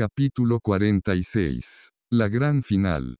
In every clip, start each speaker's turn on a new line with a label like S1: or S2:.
S1: Capítulo 46. La gran final.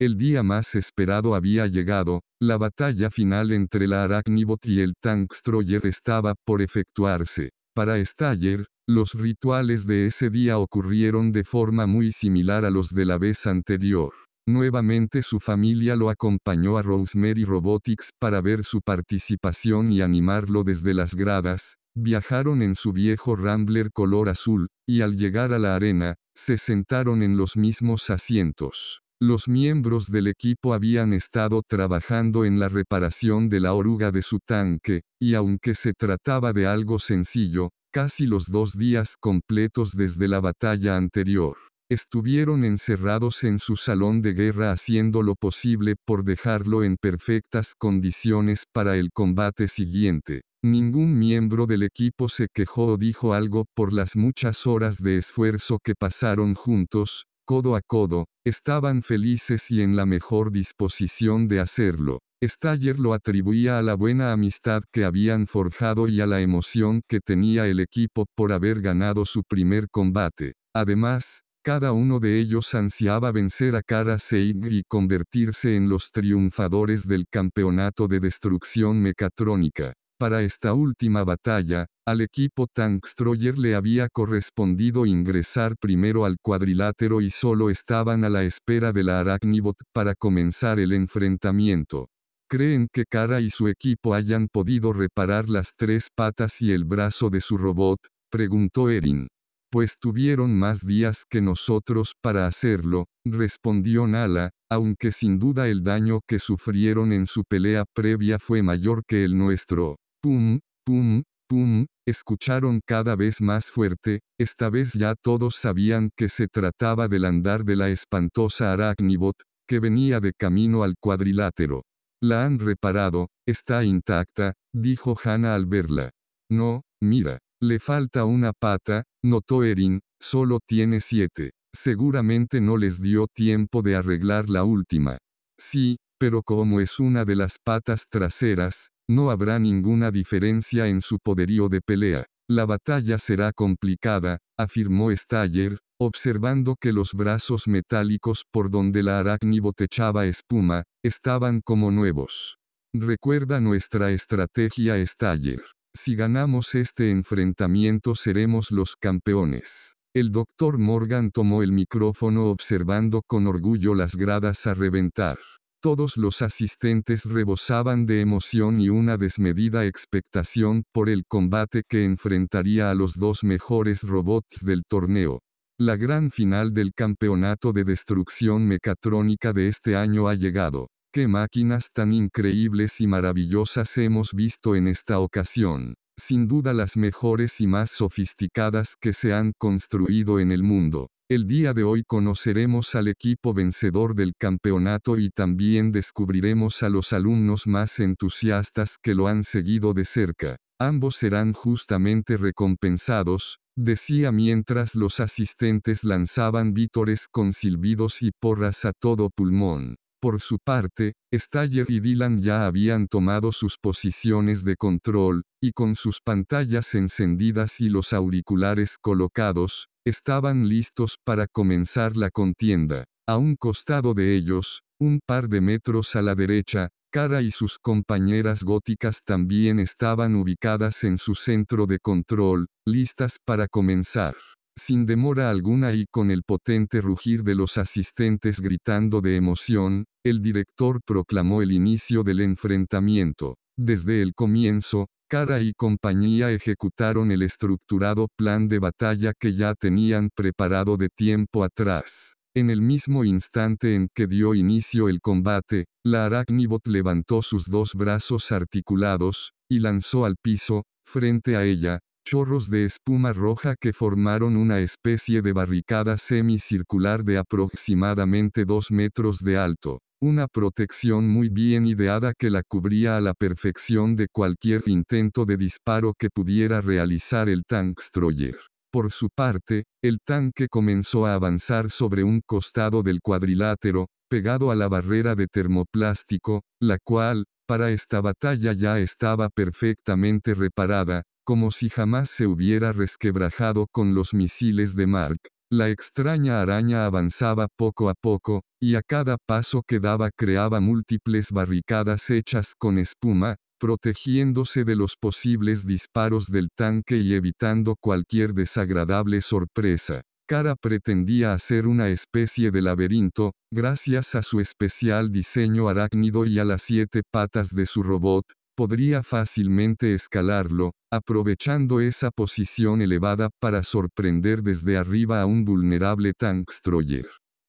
S1: El día más esperado había llegado, la batalla final entre la Arachnibot y el Tankstроyer estaba por efectuarse. Para Staller, los rituales de ese día ocurrieron de forma muy similar a los de la vez anterior. Nuevamente su familia lo acompañó a Rosemary Robotics para ver su participación y animarlo desde las gradas, viajaron en su viejo Rambler color azul, y al llegar a la arena, se sentaron en los mismos asientos. Los miembros del equipo habían estado trabajando en la reparación de la oruga de su tanque, y aunque se trataba de algo sencillo, casi los dos días completos desde la batalla anterior. Estuvieron encerrados en su salón de guerra haciendo lo posible por dejarlo en perfectas condiciones para el combate siguiente. Ningún miembro del equipo se quejó o dijo algo por las muchas horas de esfuerzo que pasaron juntos, codo a codo, estaban felices y en la mejor disposición de hacerlo. Staller lo atribuía a la buena amistad que habían forjado y a la emoción que tenía el equipo por haber ganado su primer combate. Además, cada uno de ellos ansiaba vencer a Kara Seig y convertirse en los triunfadores del campeonato de destrucción mecatrónica. Para esta última batalla, al equipo Tankstроyer le había correspondido ingresar primero al cuadrilátero y solo estaban a la espera de la Arachnibot para comenzar el enfrentamiento. ¿Creen que Kara y su equipo hayan podido reparar las tres patas y el brazo de su robot? preguntó Erin pues tuvieron más días que nosotros para hacerlo, respondió Nala, aunque sin duda el daño que sufrieron en su pelea previa fue mayor que el nuestro. Pum, pum, pum, escucharon cada vez más fuerte, esta vez ya todos sabían que se trataba del andar de la espantosa Arachnibot, que venía de camino al cuadrilátero. La han reparado, está intacta, dijo Hannah al verla. No, mira. Le falta una pata, notó Erin, solo tiene siete. Seguramente no les dio tiempo de arreglar la última. Sí, pero como es una de las patas traseras, no habrá ninguna diferencia en su poderío de pelea. La batalla será complicada, afirmó Staller, observando que los brazos metálicos por donde la arácnido echaba espuma, estaban como nuevos. Recuerda nuestra estrategia Staller. Si ganamos este enfrentamiento seremos los campeones. El doctor Morgan tomó el micrófono observando con orgullo las gradas a reventar. Todos los asistentes rebosaban de emoción y una desmedida expectación por el combate que enfrentaría a los dos mejores robots del torneo. La gran final del campeonato de destrucción mecatrónica de este año ha llegado. Qué máquinas tan increíbles y maravillosas hemos visto en esta ocasión. Sin duda las mejores y más sofisticadas que se han construido en el mundo. El día de hoy conoceremos al equipo vencedor del campeonato y también descubriremos a los alumnos más entusiastas que lo han seguido de cerca. Ambos serán justamente recompensados, decía mientras los asistentes lanzaban vítores con silbidos y porras a todo pulmón. Por su parte, Staller y Dylan ya habían tomado sus posiciones de control, y con sus pantallas encendidas y los auriculares colocados, estaban listos para comenzar la contienda. A un costado de ellos, un par de metros a la derecha, Cara y sus compañeras góticas también estaban ubicadas en su centro de control, listas para comenzar. Sin demora alguna y con el potente rugir de los asistentes gritando de emoción, el director proclamó el inicio del enfrentamiento. Desde el comienzo, Cara y compañía ejecutaron el estructurado plan de batalla que ya tenían preparado de tiempo atrás. En el mismo instante en que dio inicio el combate, la Arachnibot levantó sus dos brazos articulados, y lanzó al piso, frente a ella, chorros de espuma roja que formaron una especie de barricada semicircular de aproximadamente 2 metros de alto, una protección muy bien ideada que la cubría a la perfección de cualquier intento de disparo que pudiera realizar el Tankstроyer. Por su parte, el tanque comenzó a avanzar sobre un costado del cuadrilátero, pegado a la barrera de termoplástico, la cual, para esta batalla ya estaba perfectamente reparada, como si jamás se hubiera resquebrajado con los misiles de Mark. La extraña araña avanzaba poco a poco, y a cada paso que daba creaba múltiples barricadas hechas con espuma, protegiéndose de los posibles disparos del tanque y evitando cualquier desagradable sorpresa. Cara pretendía hacer una especie de laberinto, gracias a su especial diseño arácnido y a las siete patas de su robot, podría fácilmente escalarlo, aprovechando esa posición elevada para sorprender desde arriba a un vulnerable Tankstроyer.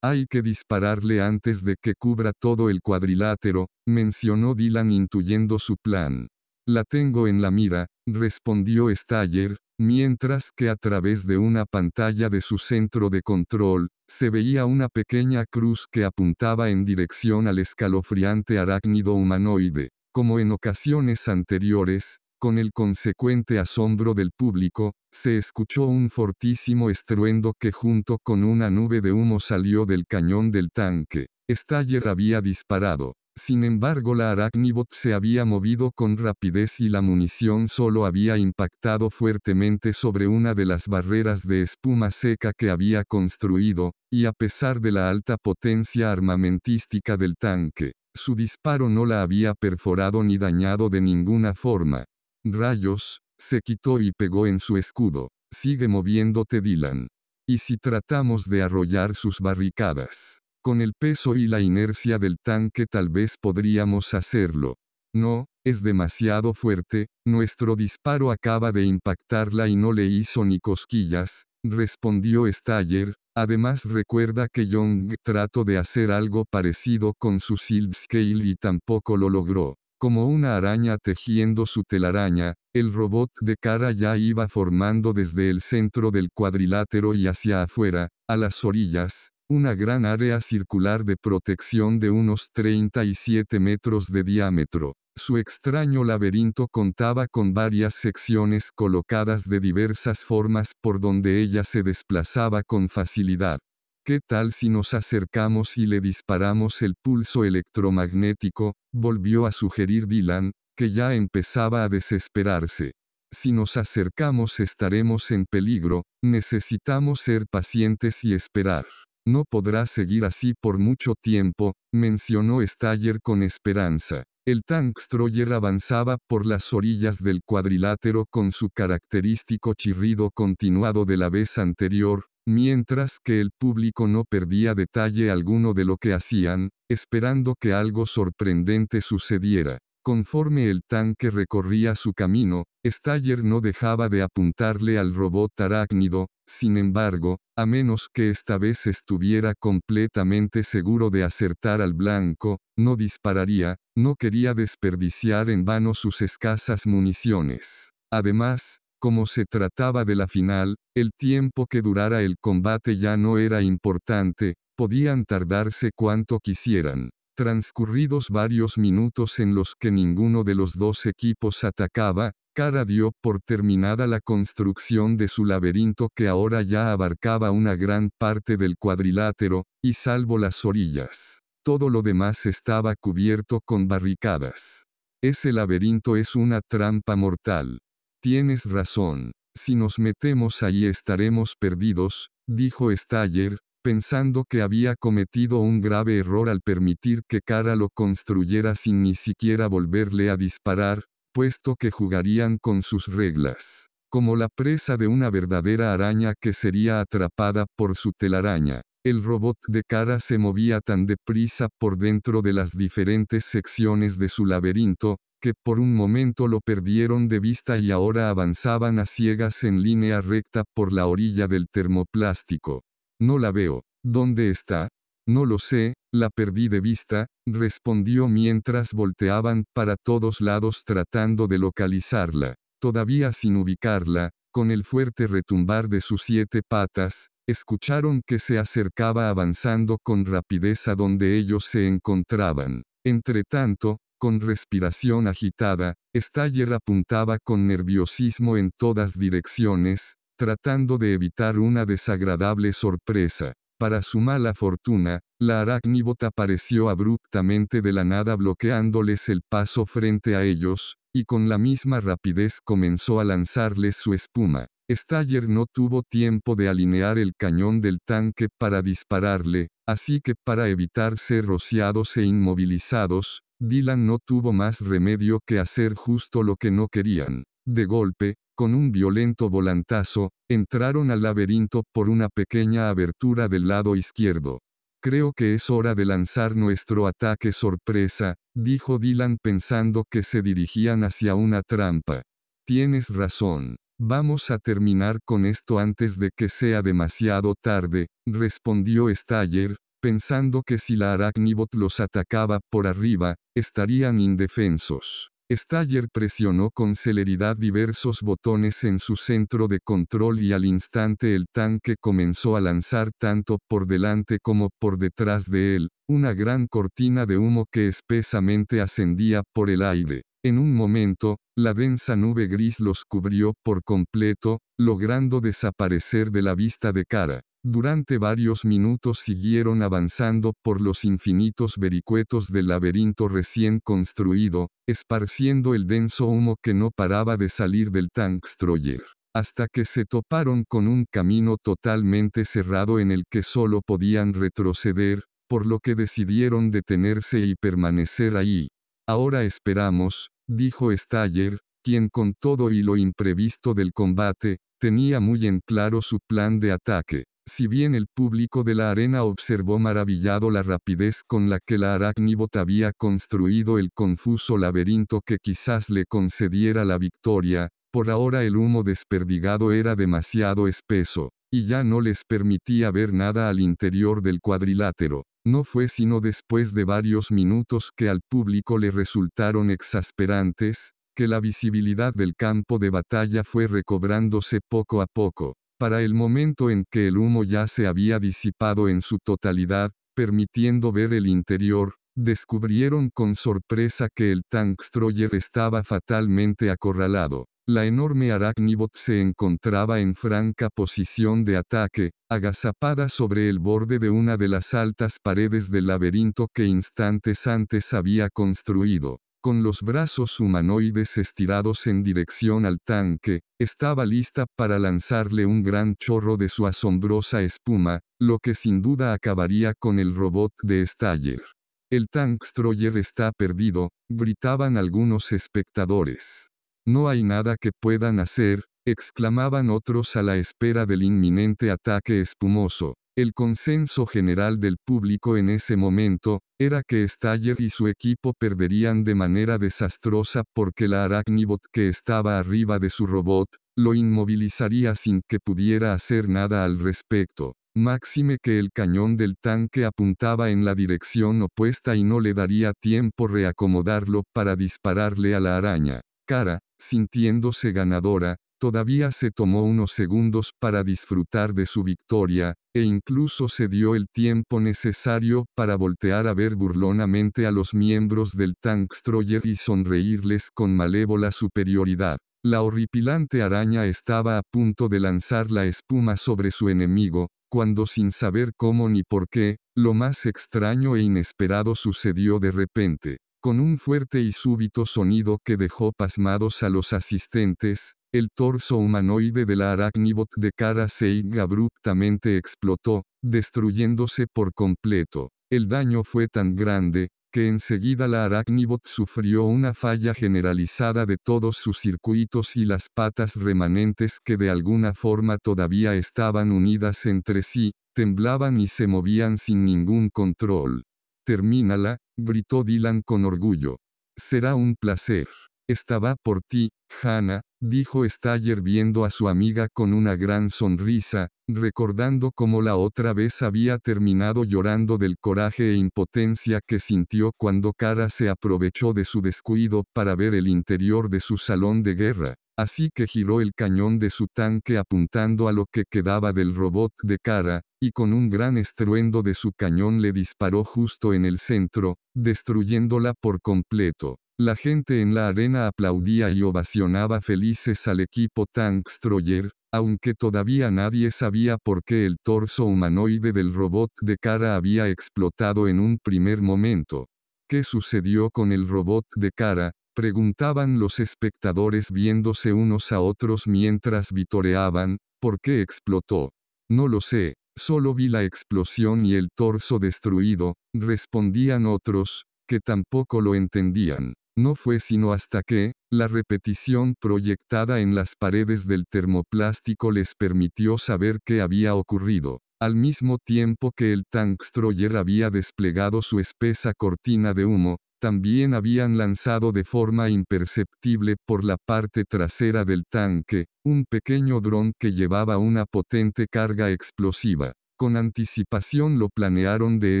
S1: Hay que dispararle antes de que cubra todo el cuadrilátero, mencionó Dylan intuyendo su plan. La tengo en la mira, respondió Staller, mientras que a través de una pantalla de su centro de control, se veía una pequeña cruz que apuntaba en dirección al escalofriante arácnido humanoide. Como en ocasiones anteriores, con el consecuente asombro del público, se escuchó un fortísimo estruendo que junto con una nube de humo salió del cañón del tanque. Staller había disparado. Sin embargo la Arachnibot se había movido con rapidez y la munición solo había impactado fuertemente sobre una de las barreras de espuma seca que había construido, y a pesar de la alta potencia armamentística del tanque, su disparo no la había perforado ni dañado de ninguna forma. Rayos, se quitó y pegó en su escudo. Sigue moviéndote Dylan. ¿Y si tratamos de arrollar sus barricadas? Con el peso y la inercia del tanque tal vez podríamos hacerlo. No, es demasiado fuerte, nuestro disparo acaba de impactarla y no le hizo ni cosquillas, respondió Staller, además recuerda que Young trató de hacer algo parecido con su Silv Scale y tampoco lo logró. Como una araña tejiendo su telaraña, el robot de cara ya iba formando desde el centro del cuadrilátero y hacia afuera, a las orillas, una gran área circular de protección de unos 37 metros de diámetro. Su extraño laberinto contaba con varias secciones colocadas de diversas formas por donde ella se desplazaba con facilidad. ¿Qué tal si nos acercamos y le disparamos el pulso electromagnético? volvió a sugerir Dylan, que ya empezaba a desesperarse. Si nos acercamos estaremos en peligro, necesitamos ser pacientes y esperar. No podrá seguir así por mucho tiempo, mencionó Staller con esperanza. El Tankstроyer avanzaba por las orillas del cuadrilátero con su característico chirrido continuado de la vez anterior, mientras que el público no perdía detalle alguno de lo que hacían, esperando que algo sorprendente sucediera. Conforme el tanque recorría su camino, Staller no dejaba de apuntarle al robot arácnido, sin embargo, a menos que esta vez estuviera completamente seguro de acertar al blanco, no dispararía, no quería desperdiciar en vano sus escasas municiones. Además, como se trataba de la final, el tiempo que durara el combate ya no era importante, podían tardarse cuanto quisieran. Transcurridos varios minutos en los que ninguno de los dos equipos atacaba, Cara dio por terminada la construcción de su laberinto que ahora ya abarcaba una gran parte del cuadrilátero, y salvo las orillas. Todo lo demás estaba cubierto con barricadas. Ese laberinto es una trampa mortal. Tienes razón. Si nos metemos ahí estaremos perdidos, dijo Staller, pensando que había cometido un grave error al permitir que Cara lo construyera sin ni siquiera volverle a disparar, puesto que jugarían con sus reglas, como la presa de una verdadera araña que sería atrapada por su telaraña. El robot de cara se movía tan deprisa por dentro de las diferentes secciones de su laberinto, que por un momento lo perdieron de vista y ahora avanzaban a ciegas en línea recta por la orilla del termoplástico. No la veo. ¿Dónde está? No lo sé, la perdí de vista, respondió mientras volteaban para todos lados tratando de localizarla. Todavía sin ubicarla, con el fuerte retumbar de sus siete patas, escucharon que se acercaba avanzando con rapidez a donde ellos se encontraban. Entretanto, con respiración agitada, Staller apuntaba con nerviosismo en todas direcciones, tratando de evitar una desagradable sorpresa. Para su mala fortuna, la arácnibot apareció abruptamente de la nada bloqueándoles el paso frente a ellos, y con la misma rapidez comenzó a lanzarles su espuma. Staller no tuvo tiempo de alinear el cañón del tanque para dispararle, así que para evitar ser rociados e inmovilizados, Dylan no tuvo más remedio que hacer justo lo que no querían. De golpe, con un violento volantazo, entraron al laberinto por una pequeña abertura del lado izquierdo. Creo que es hora de lanzar nuestro ataque sorpresa, dijo Dylan pensando que se dirigían hacia una trampa. Tienes razón. Vamos a terminar con esto antes de que sea demasiado tarde, respondió Staller, pensando que si la Arachnibot los atacaba por arriba, estarían indefensos. Staller presionó con celeridad diversos botones en su centro de control y al instante el tanque comenzó a lanzar tanto por delante como por detrás de él, una gran cortina de humo que espesamente ascendía por el aire. En un momento, la densa nube gris los cubrió por completo, logrando desaparecer de la vista de cara. Durante varios minutos siguieron avanzando por los infinitos vericuetos del laberinto recién construido, esparciendo el denso humo que no paraba de salir del Tankstroyer, hasta que se toparon con un camino totalmente cerrado en el que solo podían retroceder, por lo que decidieron detenerse y permanecer ahí. Ahora esperamos, dijo Staller, quien con todo y lo imprevisto del combate, tenía muy en claro su plan de ataque. Si bien el público de la arena observó maravillado la rapidez con la que la Arachnibot había construido el confuso laberinto que quizás le concediera la victoria, por ahora el humo desperdigado era demasiado espeso, y ya no les permitía ver nada al interior del cuadrilátero. No fue sino después de varios minutos que al público le resultaron exasperantes, que la visibilidad del campo de batalla fue recobrándose poco a poco. Para el momento en que el humo ya se había disipado en su totalidad, permitiendo ver el interior, descubrieron con sorpresa que el Tankstроyer estaba fatalmente acorralado. La enorme Arachnibot se encontraba en franca posición de ataque, agazapada sobre el borde de una de las altas paredes del laberinto que instantes antes había construido con los brazos humanoides estirados en dirección al tanque, estaba lista para lanzarle un gran chorro de su asombrosa espuma, lo que sin duda acabaría con el robot de Staller. El Tankstроyer está perdido, gritaban algunos espectadores. No hay nada que puedan hacer, exclamaban otros a la espera del inminente ataque espumoso. El consenso general del público en ese momento, era que Staller y su equipo perderían de manera desastrosa porque la Arachnibot que estaba arriba de su robot, lo inmovilizaría sin que pudiera hacer nada al respecto. Máxime que el cañón del tanque apuntaba en la dirección opuesta y no le daría tiempo reacomodarlo para dispararle a la araña. Cara, sintiéndose ganadora, Todavía se tomó unos segundos para disfrutar de su victoria, e incluso se dio el tiempo necesario para voltear a ver burlonamente a los miembros del Tankstроyer y sonreírles con malévola superioridad. La horripilante araña estaba a punto de lanzar la espuma sobre su enemigo, cuando sin saber cómo ni por qué, lo más extraño e inesperado sucedió de repente. Con un fuerte y súbito sonido que dejó pasmados a los asistentes, el torso humanoide de la Arachnibot de cara Seig abruptamente explotó, destruyéndose por completo. El daño fue tan grande, que enseguida la Arachnibot sufrió una falla generalizada de todos sus circuitos y las patas remanentes que de alguna forma todavía estaban unidas entre sí, temblaban y se movían sin ningún control. Termínala, gritó Dylan con orgullo. Será un placer. Estaba por ti, Hannah, dijo Staller viendo a su amiga con una gran sonrisa, recordando cómo la otra vez había terminado llorando del coraje e impotencia que sintió cuando Kara se aprovechó de su descuido para ver el interior de su salón de guerra. Así que giró el cañón de su tanque apuntando a lo que quedaba del robot de Kara, y con un gran estruendo de su cañón le disparó justo en el centro, destruyéndola por completo. La gente en la arena aplaudía y ovacionaba felices al equipo Tankstроyer, aunque todavía nadie sabía por qué el torso humanoide del robot de cara había explotado en un primer momento. ¿Qué sucedió con el robot de cara? Preguntaban los espectadores viéndose unos a otros mientras vitoreaban, ¿por qué explotó? No lo sé, solo vi la explosión y el torso destruido, respondían otros, que tampoco lo entendían. No fue sino hasta que, la repetición proyectada en las paredes del termoplástico les permitió saber qué había ocurrido. Al mismo tiempo que el Tankstroyer había desplegado su espesa cortina de humo, también habían lanzado de forma imperceptible por la parte trasera del tanque, un pequeño dron que llevaba una potente carga explosiva. Con anticipación lo planearon de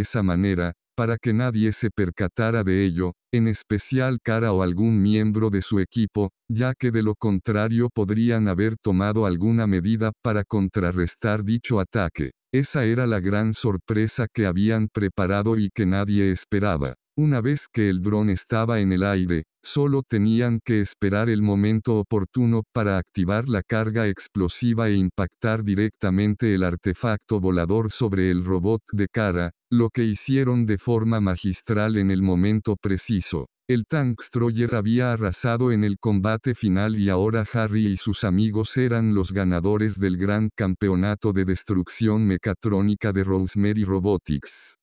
S1: esa manera, para que nadie se percatara de ello, en especial Cara o algún miembro de su equipo, ya que de lo contrario podrían haber tomado alguna medida para contrarrestar dicho ataque. Esa era la gran sorpresa que habían preparado y que nadie esperaba. Una vez que el dron estaba en el aire, solo tenían que esperar el momento oportuno para activar la carga explosiva e impactar directamente el artefacto volador sobre el robot de cara, lo que hicieron de forma magistral en el momento preciso. El Tankstроyer había arrasado en el combate final y ahora Harry y sus amigos eran los ganadores del gran campeonato de destrucción mecatrónica de Rosemary Robotics.